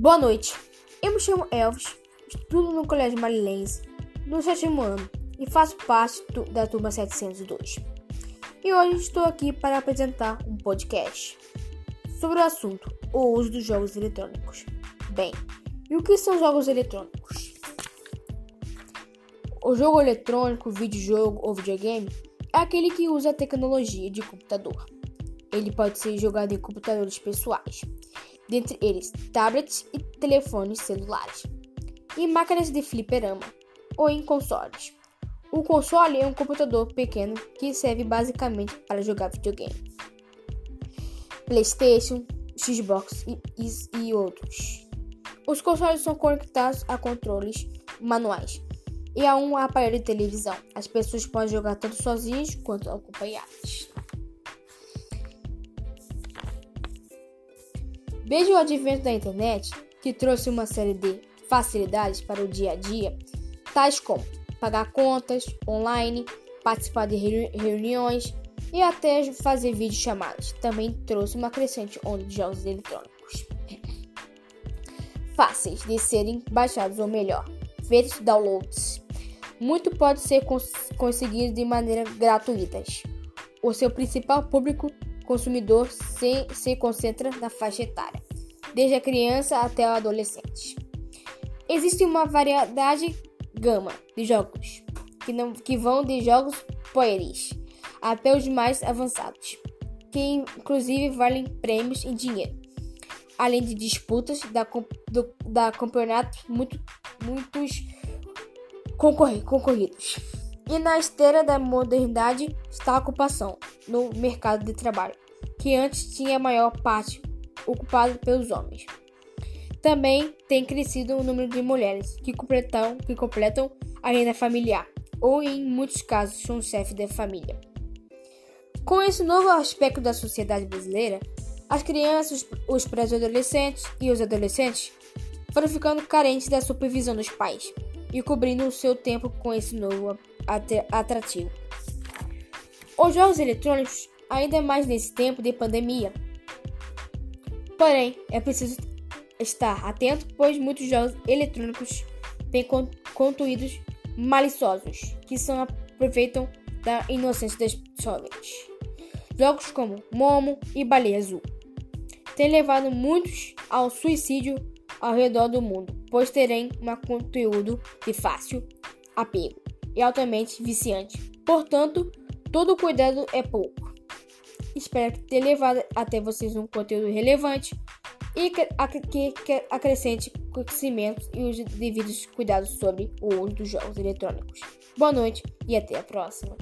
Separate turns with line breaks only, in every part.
Boa noite, eu me chamo Elvis, estudo no Colégio Marilense, no sétimo ano, e faço parte da turma 702. E hoje estou aqui para apresentar um podcast sobre o assunto, o uso dos jogos eletrônicos. Bem, e o que são jogos eletrônicos? O jogo eletrônico, videojogo ou videogame é aquele que usa a tecnologia de computador. Ele pode ser jogado em computadores pessoais, dentre eles tablets e telefones celulares, em máquinas de fliperama ou em consoles. O console é um computador pequeno que serve basicamente para jogar videogame. PlayStation, Xbox e, e, e outros. Os consoles são conectados a controles manuais e a um aparelho de televisão. As pessoas podem jogar tanto sozinhas quanto acompanhadas. Desde o advento da internet, que trouxe uma série de facilidades para o dia a dia, tais como pagar contas online, participar de reuniões e até fazer videochamadas. Também trouxe uma crescente onda de jogos eletrônicos fáceis de serem baixados ou melhor, feitos downloads. Muito pode ser cons conseguido de maneira gratuita. O seu principal público consumidor se, se concentra na faixa etária, desde a criança até o adolescente. Existe uma variedade gama de jogos que, não, que vão de jogos pueris até os mais avançados, que inclusive valem prêmios em dinheiro, além de disputas da, do, da campeonato muito, muitos concorridos. E na esteira da modernidade está a ocupação no mercado de trabalho, que antes tinha a maior parte ocupado pelos homens. Também tem crescido o número de mulheres que completam, que completam a renda familiar, ou em muitos casos são chefe da família. Com esse novo aspecto da sociedade brasileira, as crianças, os pré-adolescentes e os adolescentes foram ficando carentes da supervisão dos pais e cobrindo o seu tempo com esse novo atrativo. Os jogos eletrônicos, ainda mais nesse tempo de pandemia. Porém, é preciso estar atento, pois muitos jogos eletrônicos têm conteúdos maliciosos que são aproveitam da inocência das jovens. Jogos como Momo e Baleia Azul têm levado muitos ao suicídio ao redor do mundo, pois terem um conteúdo de fácil apego e altamente viciante. Portanto, todo cuidado é pouco. Espero ter levado até vocês um conteúdo relevante e que, acrescente conhecimentos e os devidos cuidados sobre o uso dos jogos eletrônicos. Boa noite e até a próxima.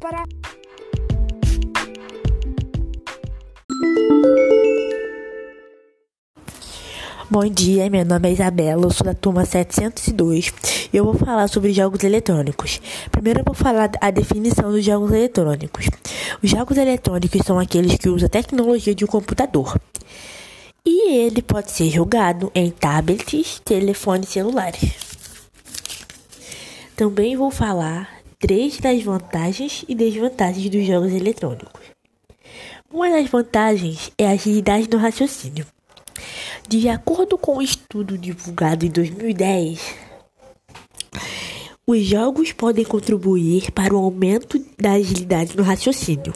Para
Bom dia, meu nome é Isabela, eu sou da turma 702 e eu vou falar sobre jogos eletrônicos. Primeiro eu vou falar a definição dos jogos eletrônicos. Os jogos eletrônicos são aqueles que usam a tecnologia de um computador. E ele pode ser jogado em tablets, telefones celulares. Também vou falar três das vantagens e desvantagens dos jogos eletrônicos. Uma das vantagens é a agilidade no raciocínio. De acordo com o um estudo divulgado em 2010, os jogos podem contribuir para o aumento da agilidade no raciocínio.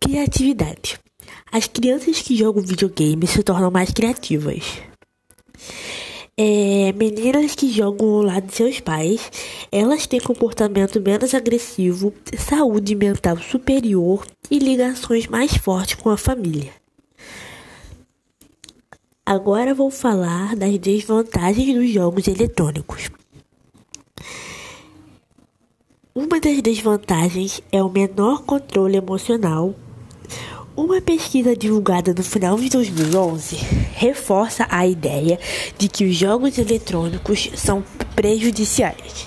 Criatividade. As crianças que jogam videogame se tornam mais criativas. É, meninas que jogam ao lado de seus pais, elas têm comportamento menos agressivo, saúde mental superior e ligações mais fortes com a família. Agora vou falar das desvantagens dos jogos eletrônicos. Uma das desvantagens é o menor controle emocional. Uma pesquisa divulgada no final de 2011 reforça a ideia de que os jogos eletrônicos são prejudiciais.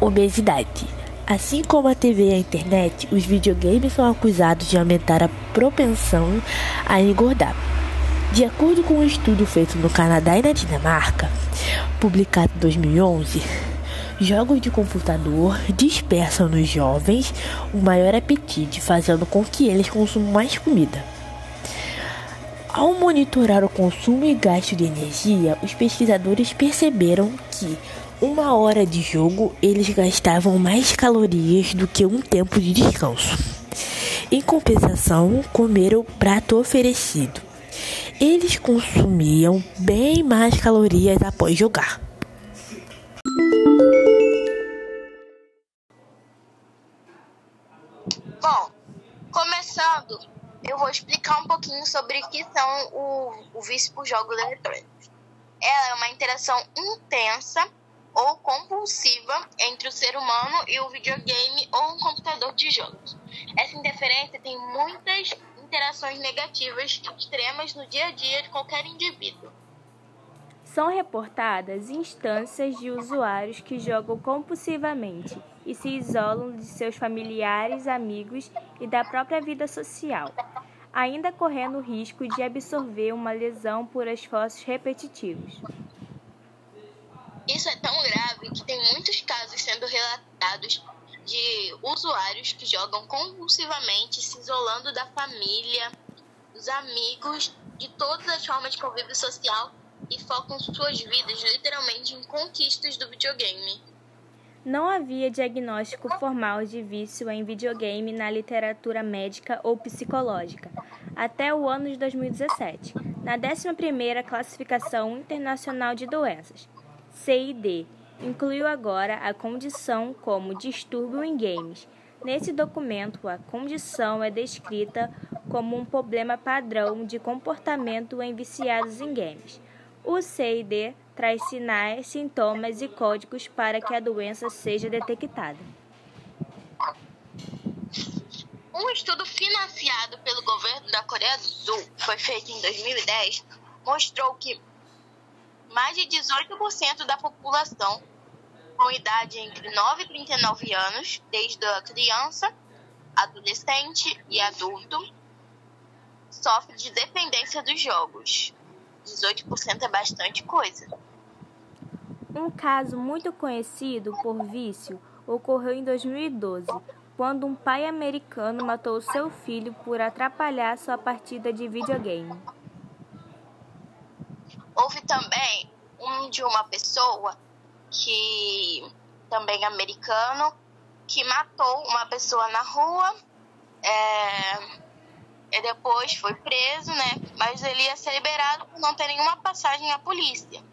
Obesidade. Assim como a TV e a internet, os videogames são acusados de aumentar a propensão a engordar. De acordo com um estudo feito no Canadá e na Dinamarca, publicado em 2011, Jogos de computador dispersam nos jovens o maior apetite, fazendo com que eles consumam mais comida. Ao monitorar o consumo e gasto de energia, os pesquisadores perceberam que uma hora de jogo eles gastavam mais calorias do que um tempo de descanso. Em compensação, comer o prato oferecido. Eles consumiam bem mais calorias após jogar.
Bom, começando, eu vou explicar um pouquinho sobre o que são o, o vício por jogos eletrônicos. Ela é uma interação intensa ou compulsiva entre o ser humano e o videogame ou um computador de jogos. Essa interferência tem muitas interações negativas extremas no dia a dia de qualquer indivíduo.
São reportadas instâncias de usuários que jogam compulsivamente e se isolam de seus familiares, amigos e da própria vida social, ainda correndo o risco de absorver uma lesão por esforços repetitivos.
Isso é tão grave que tem muitos casos sendo relatados de usuários que jogam compulsivamente, se isolando da família, dos amigos, de todas as formas de convívio social e focam suas vidas literalmente em conquistas do videogame.
Não havia diagnóstico formal de vício em videogame na literatura médica ou psicológica até o ano de 2017, na 11ª Classificação Internacional de Doenças, CID, incluiu agora a condição como distúrbio em games. Nesse documento, a condição é descrita como um problema padrão de comportamento em viciados em games. O CID traz sinais, sintomas e códigos para que a doença seja detectada.
Um estudo financiado pelo governo da Coreia do Sul, foi feito em 2010, mostrou que mais de 18% da população com idade entre 9 e 39 anos, desde a criança, adolescente e adulto, sofre de dependência dos jogos. 18% é bastante coisa.
Um caso muito conhecido por vício ocorreu em 2012, quando um pai americano matou seu filho por atrapalhar sua partida de videogame.
Houve também um de uma pessoa que também americano que matou uma pessoa na rua é, e depois foi preso, né? Mas ele ia ser liberado por não ter nenhuma passagem à polícia.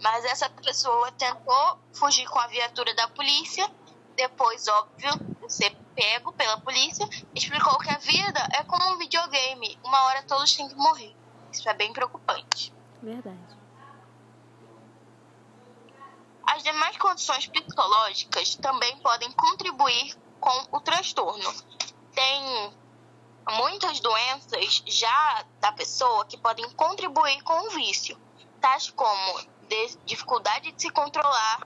Mas essa pessoa tentou fugir com a viatura da polícia. Depois, óbvio, ser pego pela polícia, explicou que a vida é como um videogame. Uma hora todos têm que morrer. Isso é bem preocupante.
Verdade.
As demais condições psicológicas também podem contribuir com o transtorno. Tem muitas doenças já da pessoa que podem contribuir com o vício, tais como dificuldade de se controlar,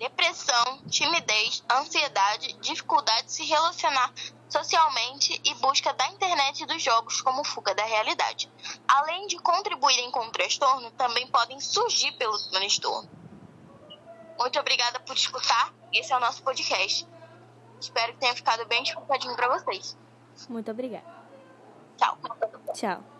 depressão, timidez, ansiedade, dificuldade de se relacionar socialmente e busca da internet e dos jogos como fuga da realidade. Além de contribuírem com o transtorno, também podem surgir pelo transtorno. Muito obrigada por escutar. Esse é o nosso podcast. Espero que tenha ficado bem explicadinho para vocês.
Muito obrigada.
Tchau.
Tchau.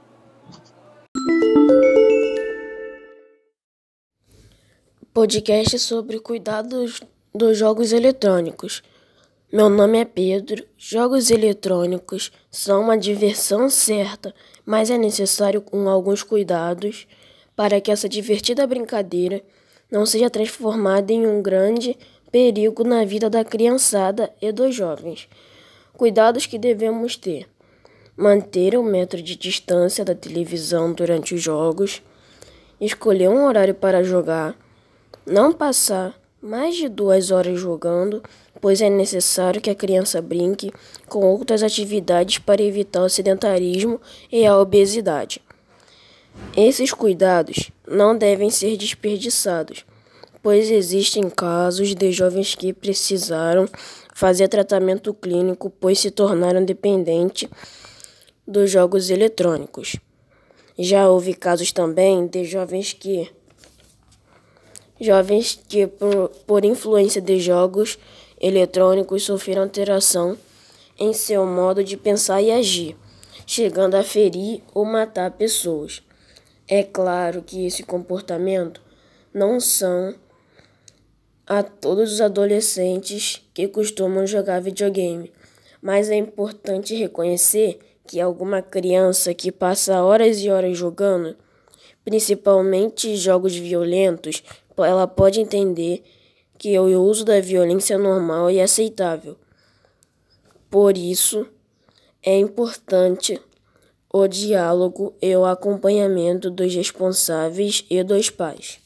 Podcast sobre cuidados dos jogos eletrônicos. Meu nome é Pedro. Jogos eletrônicos são uma diversão certa, mas é necessário com alguns cuidados para que essa divertida brincadeira não seja transformada em um grande perigo na vida da criançada e dos jovens. Cuidados que devemos ter: manter um metro de distância da televisão durante os jogos, escolher um horário para jogar não passar mais de duas horas jogando, pois é necessário que a criança brinque com outras atividades para evitar o sedentarismo e a obesidade. Esses cuidados não devem ser desperdiçados, pois existem casos de jovens que precisaram fazer tratamento clínico, pois se tornaram dependentes dos jogos eletrônicos. Já houve casos também de jovens que jovens que, por, por influência de jogos eletrônicos, sofreram alteração em seu modo de pensar e agir, chegando a ferir ou matar pessoas. É claro que esse comportamento não são a todos os adolescentes que costumam jogar videogame, mas é importante reconhecer que alguma criança que passa horas e horas jogando, principalmente jogos violentos, ela pode entender que o uso da violência é normal e aceitável. Por isso, é importante o diálogo e o acompanhamento dos responsáveis e dos pais.